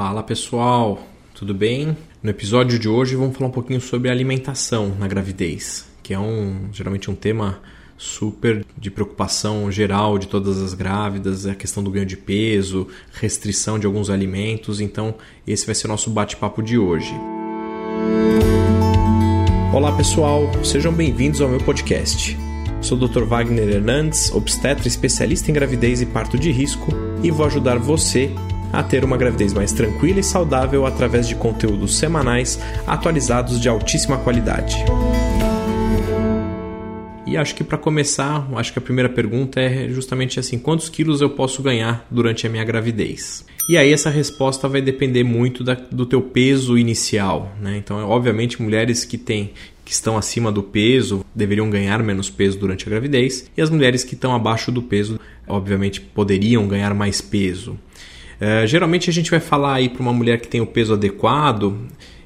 Fala pessoal, tudo bem? No episódio de hoje vamos falar um pouquinho sobre alimentação na gravidez, que é um geralmente um tema super de preocupação geral de todas as grávidas, a questão do ganho de peso, restrição de alguns alimentos. Então, esse vai ser o nosso bate-papo de hoje. Olá pessoal, sejam bem-vindos ao meu podcast. Sou o Dr. Wagner Hernandes, obstetra especialista em gravidez e parto de risco, e vou ajudar você a ter uma gravidez mais tranquila e saudável através de conteúdos semanais atualizados de altíssima qualidade. E acho que para começar, acho que a primeira pergunta é justamente assim: quantos quilos eu posso ganhar durante a minha gravidez? E aí essa resposta vai depender muito da, do teu peso inicial, né? Então, obviamente, mulheres que têm que estão acima do peso deveriam ganhar menos peso durante a gravidez e as mulheres que estão abaixo do peso, obviamente, poderiam ganhar mais peso. Uh, geralmente a gente vai falar aí para uma mulher que tem o peso adequado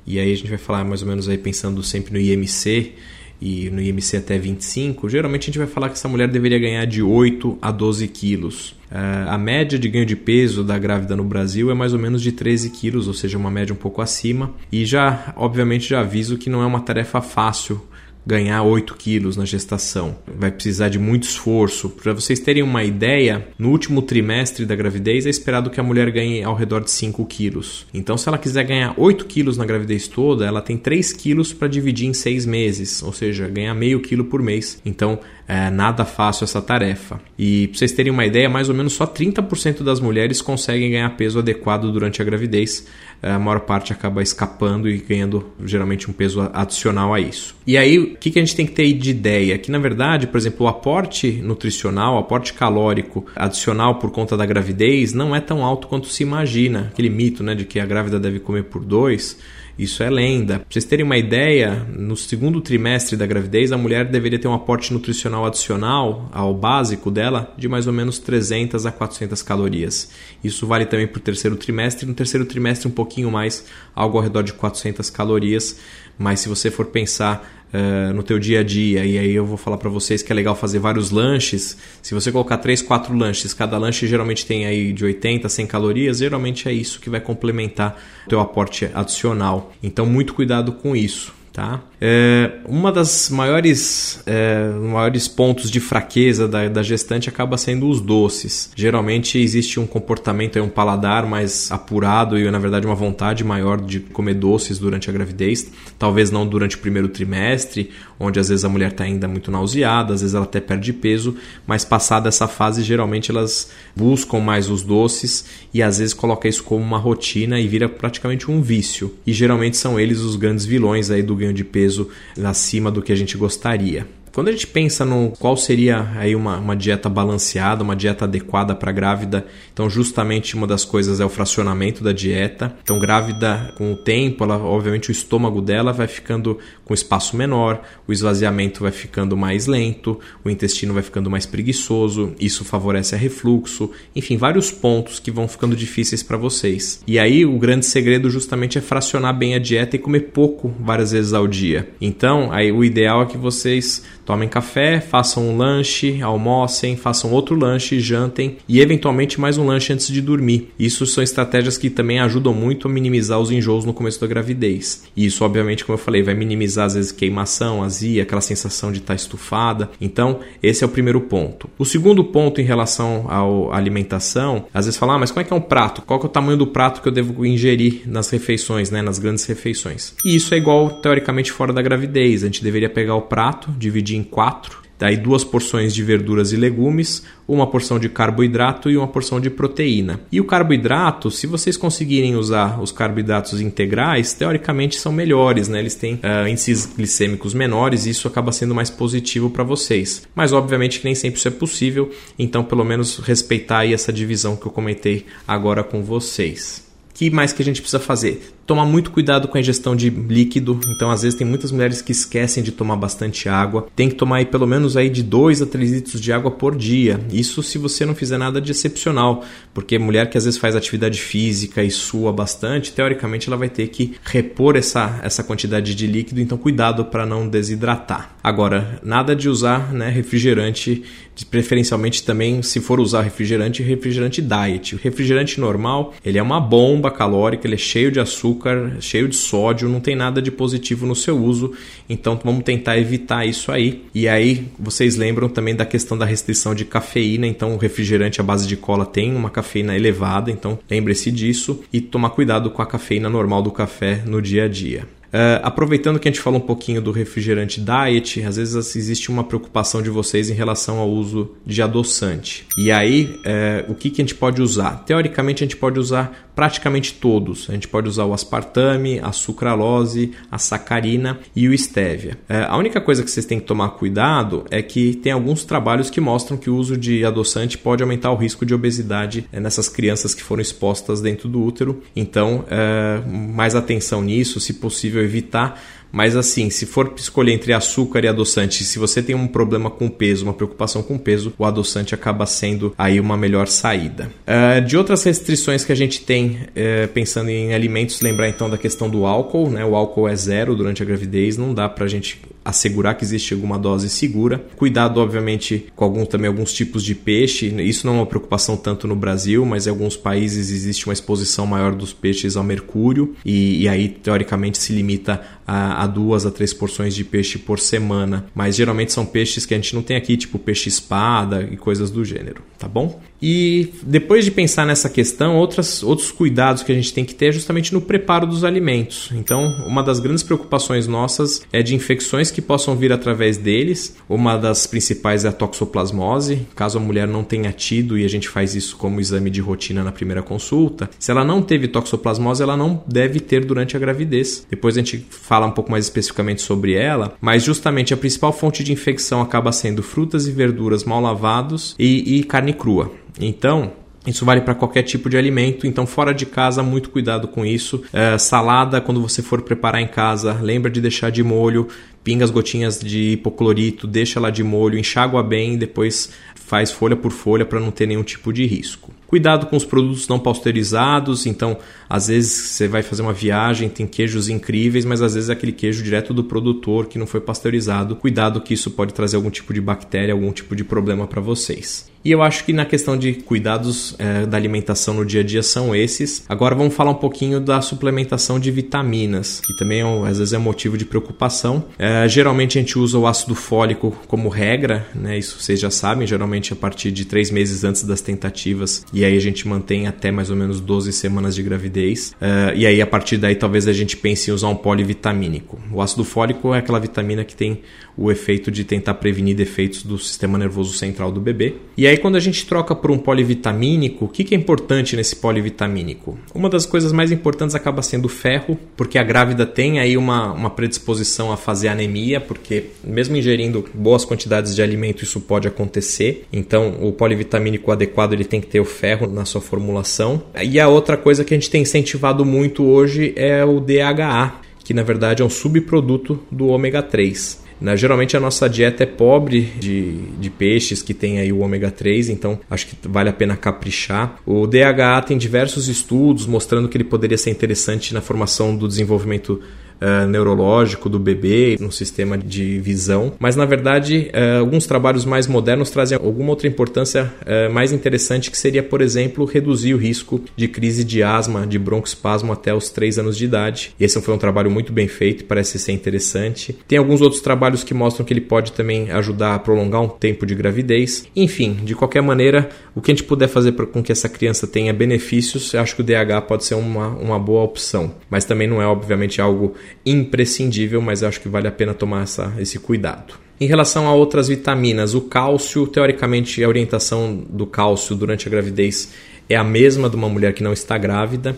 e aí a gente vai falar mais ou menos aí pensando sempre no IMC e no IMC até 25, geralmente a gente vai falar que essa mulher deveria ganhar de 8 a 12 quilos. Uh, a média de ganho de peso da grávida no Brasil é mais ou menos de 13 quilos, ou seja, uma média um pouco acima. E já, obviamente, já aviso que não é uma tarefa fácil ganhar 8 quilos na gestação. Vai precisar de muito esforço. Para vocês terem uma ideia, no último trimestre da gravidez é esperado que a mulher ganhe ao redor de 5 quilos. Então, se ela quiser ganhar 8 quilos na gravidez toda, ela tem 3 quilos para dividir em 6 meses, ou seja, ganhar meio quilo por mês. Então, é nada fácil essa tarefa. E para vocês terem uma ideia, mais ou menos só 30% das mulheres conseguem ganhar peso adequado durante a gravidez. É, a maior parte acaba escapando e ganhando geralmente um peso adicional a isso. E aí, o que, que a gente tem que ter de ideia? Que na verdade, por exemplo, o aporte nutricional, o aporte calórico adicional por conta da gravidez não é tão alto quanto se imagina. Aquele mito né, de que a grávida deve comer por dois isso é lenda. Pra vocês terem uma ideia, no segundo trimestre da gravidez, a mulher deveria ter um aporte nutricional adicional ao básico dela de mais ou menos 300 a 400 calorias. Isso vale também para o terceiro trimestre. No terceiro trimestre, um pouquinho mais, algo ao redor de 400 calorias. Mas se você for pensar uh, no teu dia a dia, e aí eu vou falar para vocês que é legal fazer vários lanches. Se você colocar 3, 4 lanches, cada lanche geralmente tem aí de 80 a 100 calorias, geralmente é isso que vai complementar o teu aporte adicional. Então muito cuidado com isso. Tá? É, uma das maiores, é, maiores pontos de fraqueza da, da, gestante acaba sendo os doces. Geralmente existe um comportamento, um paladar mais apurado e, na verdade, uma vontade maior de comer doces durante a gravidez. Talvez não durante o primeiro trimestre, onde às vezes a mulher está ainda muito nauseada, às vezes ela até perde peso, mas passada essa fase, geralmente elas buscam mais os doces e às vezes coloca isso como uma rotina e vira praticamente um vício. E geralmente são eles os grandes vilões aí do ganho de peso acima do que a gente gostaria. Quando a gente pensa no qual seria aí uma, uma dieta balanceada, uma dieta adequada para grávida, então justamente uma das coisas é o fracionamento da dieta. Então grávida com o tempo, ela obviamente o estômago dela vai ficando com espaço menor, o esvaziamento vai ficando mais lento, o intestino vai ficando mais preguiçoso, isso favorece a refluxo, enfim, vários pontos que vão ficando difíceis para vocês. E aí o grande segredo justamente é fracionar bem a dieta e comer pouco várias vezes ao dia. Então, aí o ideal é que vocês Tomem café, façam um lanche, almocem, façam outro lanche, jantem e eventualmente mais um lanche antes de dormir. Isso são estratégias que também ajudam muito a minimizar os enjoos no começo da gravidez. E isso, obviamente, como eu falei, vai minimizar às vezes queimação, azia, aquela sensação de estar estufada. Então, esse é o primeiro ponto. O segundo ponto em relação à alimentação, às vezes falar, ah, mas como é que é um prato? Qual é o tamanho do prato que eu devo ingerir nas refeições, né, nas grandes refeições? E isso é igual teoricamente fora da gravidez. A gente deveria pegar o prato, dividir em quatro. Daí duas porções de verduras e legumes, uma porção de carboidrato e uma porção de proteína. E o carboidrato, se vocês conseguirem usar os carboidratos integrais, teoricamente são melhores, né? Eles têm uh, índices glicêmicos menores e isso acaba sendo mais positivo para vocês. Mas obviamente que nem sempre isso é possível, então pelo menos respeitar aí essa divisão que eu comentei agora com vocês. Que mais que a gente precisa fazer? tomar muito cuidado com a ingestão de líquido. Então, às vezes tem muitas mulheres que esquecem de tomar bastante água. Tem que tomar aí pelo menos aí de 2 a 3 litros de água por dia. Isso se você não fizer nada de excepcional, porque mulher que às vezes faz atividade física e sua bastante, teoricamente ela vai ter que repor essa, essa quantidade de líquido, então cuidado para não desidratar. Agora, nada de usar né, refrigerante, preferencialmente também se for usar refrigerante, refrigerante diet. O refrigerante normal, ele é uma bomba bomba calórica, ele é cheio de açúcar, cheio de sódio, não tem nada de positivo no seu uso. Então vamos tentar evitar isso aí. E aí vocês lembram também da questão da restrição de cafeína. Então o refrigerante à base de cola tem uma cafeína elevada, então lembre-se disso e tomar cuidado com a cafeína normal do café no dia a dia. Uh, aproveitando que a gente falou um pouquinho do refrigerante diet, às vezes existe uma preocupação de vocês em relação ao uso de adoçante. E aí, uh, o que, que a gente pode usar? Teoricamente, a gente pode usar praticamente todos. A gente pode usar o aspartame, a sucralose, a sacarina e o stevia. Uh, a única coisa que vocês têm que tomar cuidado é que tem alguns trabalhos que mostram que o uso de adoçante pode aumentar o risco de obesidade nessas crianças que foram expostas dentro do útero. Então, mais atenção nisso, se possível evitar. Mas assim, se for escolher entre açúcar e adoçante, se você tem um problema com peso, uma preocupação com peso, o adoçante acaba sendo aí uma melhor saída. Uh, de outras restrições que a gente tem uh, pensando em alimentos, lembrar então da questão do álcool, né? O álcool é zero durante a gravidez, não dá pra gente assegurar que existe alguma dose segura. Cuidado, obviamente, com algum, também alguns tipos de peixe. Isso não é uma preocupação tanto no Brasil, mas em alguns países existe uma exposição maior dos peixes ao mercúrio e, e aí, teoricamente, se limita a, a, duas a três porções de peixe por semana. Mas geralmente são peixes que a gente não tem aqui, tipo peixe espada e coisas do gênero, tá bom? E depois de pensar nessa questão, outras, outros cuidados que a gente tem que ter é justamente no preparo dos alimentos. Então, uma das grandes preocupações nossas é de infecções que possam vir através deles. Uma das principais é a toxoplasmose. Caso a mulher não tenha tido, e a gente faz isso como exame de rotina na primeira consulta, se ela não teve toxoplasmose, ela não deve ter durante a gravidez. Depois a gente fala um pouco mais especificamente sobre ela, mas justamente a principal fonte de infecção acaba sendo frutas e verduras mal lavados e, e carne crua. Então, isso vale para qualquer tipo de alimento, então fora de casa, muito cuidado com isso. É, salada, quando você for preparar em casa, lembra de deixar de molho, pinga as gotinhas de hipoclorito, deixa lá de molho, enxágua bem, depois faz folha por folha para não ter nenhum tipo de risco. Cuidado com os produtos não pasteurizados, então às vezes você vai fazer uma viagem, tem queijos incríveis, mas às vezes é aquele queijo direto do produtor que não foi pasteurizado. Cuidado que isso pode trazer algum tipo de bactéria, algum tipo de problema para vocês. E eu acho que na questão de cuidados é, da alimentação no dia a dia são esses. Agora vamos falar um pouquinho da suplementação de vitaminas, que também é, às vezes é motivo de preocupação. É, geralmente a gente usa o ácido fólico como regra, né? Isso vocês já sabem, geralmente a partir de três meses antes das tentativas, e aí a gente mantém até mais ou menos 12 semanas de gravidez. É, e aí a partir daí talvez a gente pense em usar um polivitamínico. O ácido fólico é aquela vitamina que tem o efeito de tentar prevenir defeitos do sistema nervoso central do bebê. E aí, quando a gente troca por um polivitamínico, o que, que é importante nesse polivitamínico? Uma das coisas mais importantes acaba sendo o ferro, porque a grávida tem aí uma, uma predisposição a fazer anemia, porque mesmo ingerindo boas quantidades de alimento, isso pode acontecer. Então, o polivitamínico adequado ele tem que ter o ferro na sua formulação. E a outra coisa que a gente tem incentivado muito hoje é o DHA, que na verdade é um subproduto do ômega 3. Né? Geralmente a nossa dieta é pobre de, de peixes que tem aí o ômega 3, então acho que vale a pena caprichar. O DHA tem diversos estudos mostrando que ele poderia ser interessante na formação do desenvolvimento uh, neurológico do bebê, no sistema de visão. Mas na verdade, uh, alguns trabalhos mais modernos trazem alguma outra importância uh, mais interessante, que seria, por exemplo, reduzir o risco de crise de asma, de broncoespasmo até os 3 anos de idade. Esse foi um trabalho muito bem feito, parece ser interessante. Tem alguns outros trabalhos que mostram que ele pode também ajudar a prolongar um tempo de gravidez. Enfim, de qualquer maneira, o que a gente puder fazer com que essa criança tenha benefícios, eu acho que o DH pode ser uma, uma boa opção. Mas também não é, obviamente, algo imprescindível, mas acho que vale a pena tomar essa, esse cuidado. Em relação a outras vitaminas, o cálcio, teoricamente, a orientação do cálcio durante a gravidez é a mesma de uma mulher que não está grávida.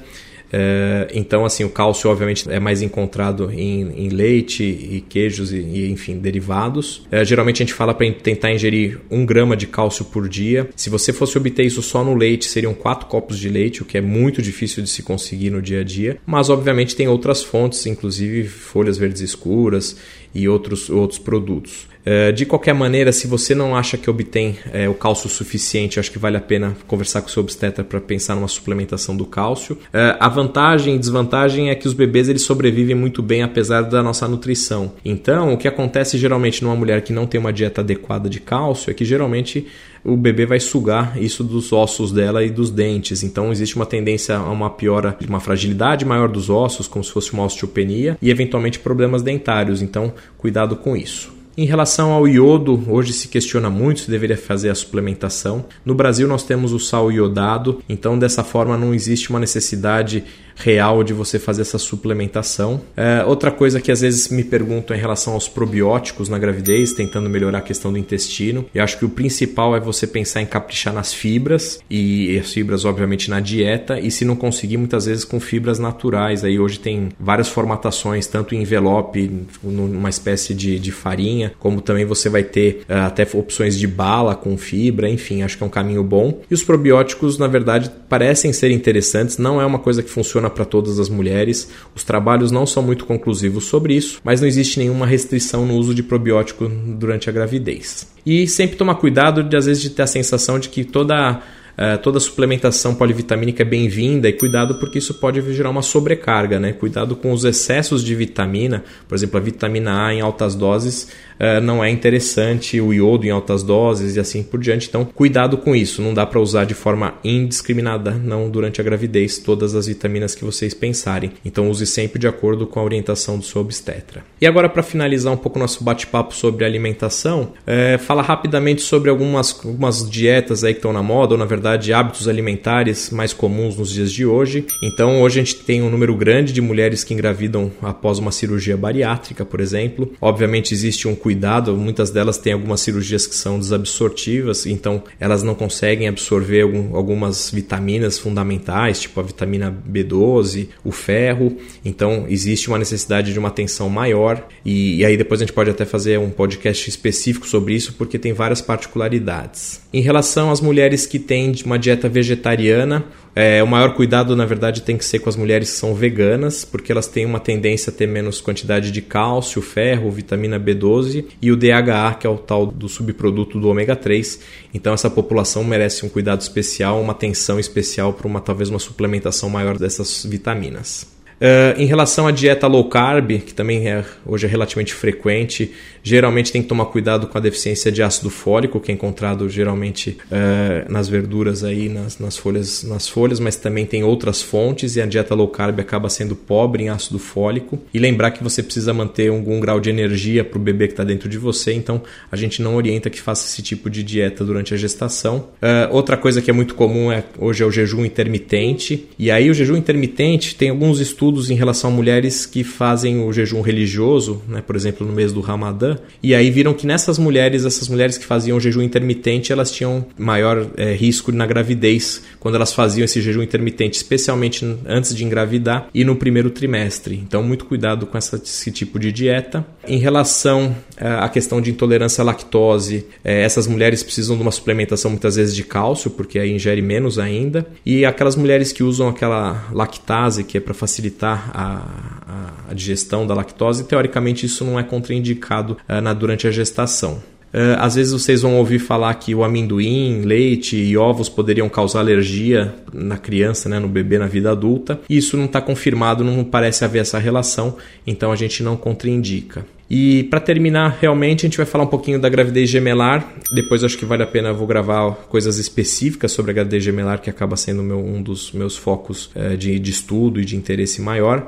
É, então, assim, o cálcio, obviamente, é mais encontrado em, em leite e queijos e, e enfim, derivados. É, geralmente a gente fala para tentar ingerir um grama de cálcio por dia. Se você fosse obter isso só no leite, seriam quatro copos de leite, o que é muito difícil de se conseguir no dia a dia. Mas, obviamente, tem outras fontes, inclusive folhas verdes escuras e outros, outros produtos. Eh, de qualquer maneira, se você não acha que obtém é, o cálcio suficiente, acho que vale a pena conversar com o seu obstetra para pensar numa suplementação do cálcio. É, a vantagem e desvantagem é que os bebês eles sobrevivem muito bem apesar da nossa nutrição. Então, o que acontece geralmente numa mulher que não tem uma dieta adequada de cálcio é que geralmente o bebê vai sugar isso dos ossos dela e dos dentes. Então existe uma tendência a uma piora, uma fragilidade maior dos ossos, como se fosse uma osteopenia, e eventualmente problemas dentários. Então, cuidado com isso. Em relação ao iodo, hoje se questiona muito se deveria fazer a suplementação. No Brasil nós temos o sal iodado, então dessa forma não existe uma necessidade real de você fazer essa suplementação. É, outra coisa que às vezes me perguntam em relação aos probióticos na gravidez, tentando melhorar a questão do intestino. Eu acho que o principal é você pensar em caprichar nas fibras e as fibras, obviamente, na dieta. E se não conseguir, muitas vezes com fibras naturais. Aí hoje tem várias formatações, tanto em envelope, numa espécie de, de farinha, como também você vai ter uh, até opções de bala com fibra. Enfim, acho que é um caminho bom. E os probióticos, na verdade, parecem ser interessantes. Não é uma coisa que funciona funciona para todas as mulheres. Os trabalhos não são muito conclusivos sobre isso, mas não existe nenhuma restrição no uso de probiótico durante a gravidez. E sempre tomar cuidado de às vezes de ter a sensação de que toda Uh, toda suplementação polivitamínica é bem-vinda e cuidado porque isso pode gerar uma sobrecarga, né? Cuidado com os excessos de vitamina, por exemplo, a vitamina A em altas doses uh, não é interessante, o iodo em altas doses e assim por diante. Então, cuidado com isso. Não dá para usar de forma indiscriminada, não durante a gravidez, todas as vitaminas que vocês pensarem. Então, use sempre de acordo com a orientação do seu obstetra. E agora, para finalizar um pouco nosso bate-papo sobre alimentação, é, fala rapidamente sobre algumas, algumas dietas aí que estão na moda, ou na verdade hábitos alimentares mais comuns nos dias de hoje. Então, hoje a gente tem um número grande de mulheres que engravidam após uma cirurgia bariátrica, por exemplo. Obviamente, existe um cuidado, muitas delas têm algumas cirurgias que são desabsortivas, então elas não conseguem absorver algum, algumas vitaminas fundamentais, tipo a vitamina B12, o ferro, então existe uma necessidade de uma atenção maior e, e aí depois a gente pode até fazer um podcast específico sobre isso porque tem várias particularidades. Em relação às mulheres que têm uma dieta vegetariana, é, o maior cuidado, na verdade, tem que ser com as mulheres que são veganas, porque elas têm uma tendência a ter menos quantidade de cálcio, ferro, vitamina B12 e o DHA, que é o tal do subproduto do ômega 3. Então, essa população merece um cuidado especial, uma atenção especial para uma talvez uma suplementação maior dessas vitaminas. Uh, em relação à dieta low carb, que também é, hoje é relativamente frequente, geralmente tem que tomar cuidado com a deficiência de ácido fólico, que é encontrado geralmente uh, nas verduras aí, nas, nas, folhas, nas folhas, mas também tem outras fontes e a dieta low carb acaba sendo pobre em ácido fólico. E lembrar que você precisa manter algum grau de energia para o bebê que está dentro de você, então a gente não orienta que faça esse tipo de dieta durante a gestação. Uh, outra coisa que é muito comum é, hoje é o jejum intermitente, e aí o jejum intermitente tem alguns estudos estudos em relação a mulheres que fazem o jejum religioso, né, por exemplo, no mês do Ramadã, e aí viram que nessas mulheres, essas mulheres que faziam jejum intermitente, elas tinham maior é, risco na gravidez quando elas faziam esse jejum intermitente, especialmente antes de engravidar e no primeiro trimestre. Então, muito cuidado com essa, esse tipo de dieta. Em relação é, à questão de intolerância à lactose, é, essas mulheres precisam de uma suplementação muitas vezes de cálcio, porque aí ingere menos ainda. E aquelas mulheres que usam aquela lactase, que é para facilitar facilitar a, a, digestão da lactose, teoricamente isso não é contraindicado uh, na, durante a gestação. Uh, às vezes vocês vão ouvir falar que o amendoim, leite e ovos poderiam causar alergia na criança, né, no bebê na vida adulta. Isso não está confirmado, não parece haver essa relação, então a gente não contraindica. E para terminar, realmente a gente vai falar um pouquinho da gravidez gemelar. Depois acho que vale a pena eu vou gravar coisas específicas sobre a gravidez gemelar, que acaba sendo meu, um dos meus focos é, de, de estudo e de interesse maior.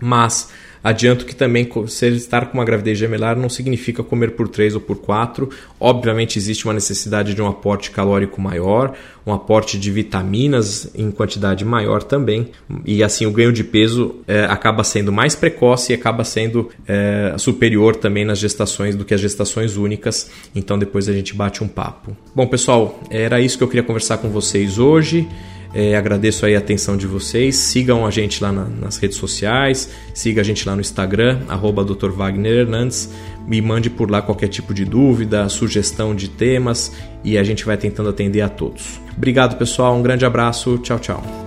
Mas Adianto que também ser estar com uma gravidez gemelar não significa comer por 3 ou por 4. Obviamente existe uma necessidade de um aporte calórico maior, um aporte de vitaminas em quantidade maior também. E assim o ganho de peso é, acaba sendo mais precoce e acaba sendo é, superior também nas gestações do que as gestações únicas. Então depois a gente bate um papo. Bom pessoal, era isso que eu queria conversar com vocês hoje. É, agradeço aí a atenção de vocês. Sigam a gente lá na, nas redes sociais, siga a gente lá no Instagram, arroba Dr. Wagner Hernandes. Me mande por lá qualquer tipo de dúvida, sugestão de temas e a gente vai tentando atender a todos. Obrigado, pessoal. Um grande abraço. Tchau, tchau.